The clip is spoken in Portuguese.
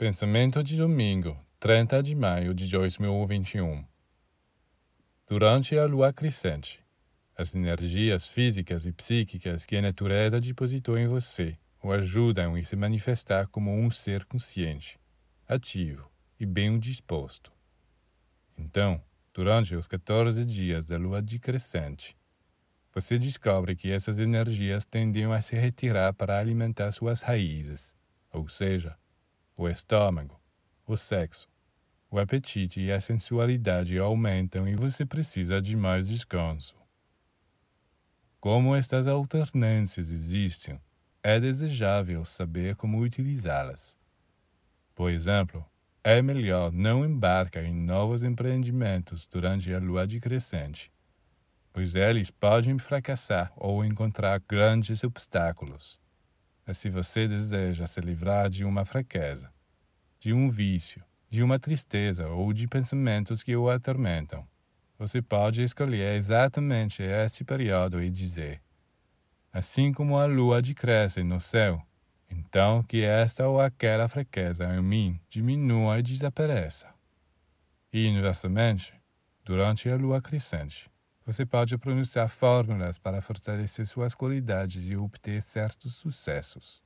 Pensamento de domingo, 30 de maio de 2021. Durante a lua crescente, as energias físicas e psíquicas que a natureza depositou em você o ajudam a se manifestar como um ser consciente, ativo e bem disposto. Então, durante os 14 dias da lua de crescente, você descobre que essas energias tendem a se retirar para alimentar suas raízes, ou seja, o estômago, o sexo, o apetite e a sensualidade aumentam e você precisa de mais descanso. Como estas alternâncias existem, é desejável saber como utilizá-las. Por exemplo, é melhor não embarcar em novos empreendimentos durante a lua de crescente, pois eles podem fracassar ou encontrar grandes obstáculos. Mas se você deseja se livrar de uma fraqueza, de um vício, de uma tristeza ou de pensamentos que o atormentam, você pode escolher exatamente este período e dizer: Assim como a lua decresce no céu, então que esta ou aquela fraqueza em mim diminua e desapareça. E inversamente, durante a lua crescente, você pode pronunciar fórmulas para fortalecer suas qualidades e obter certos sucessos.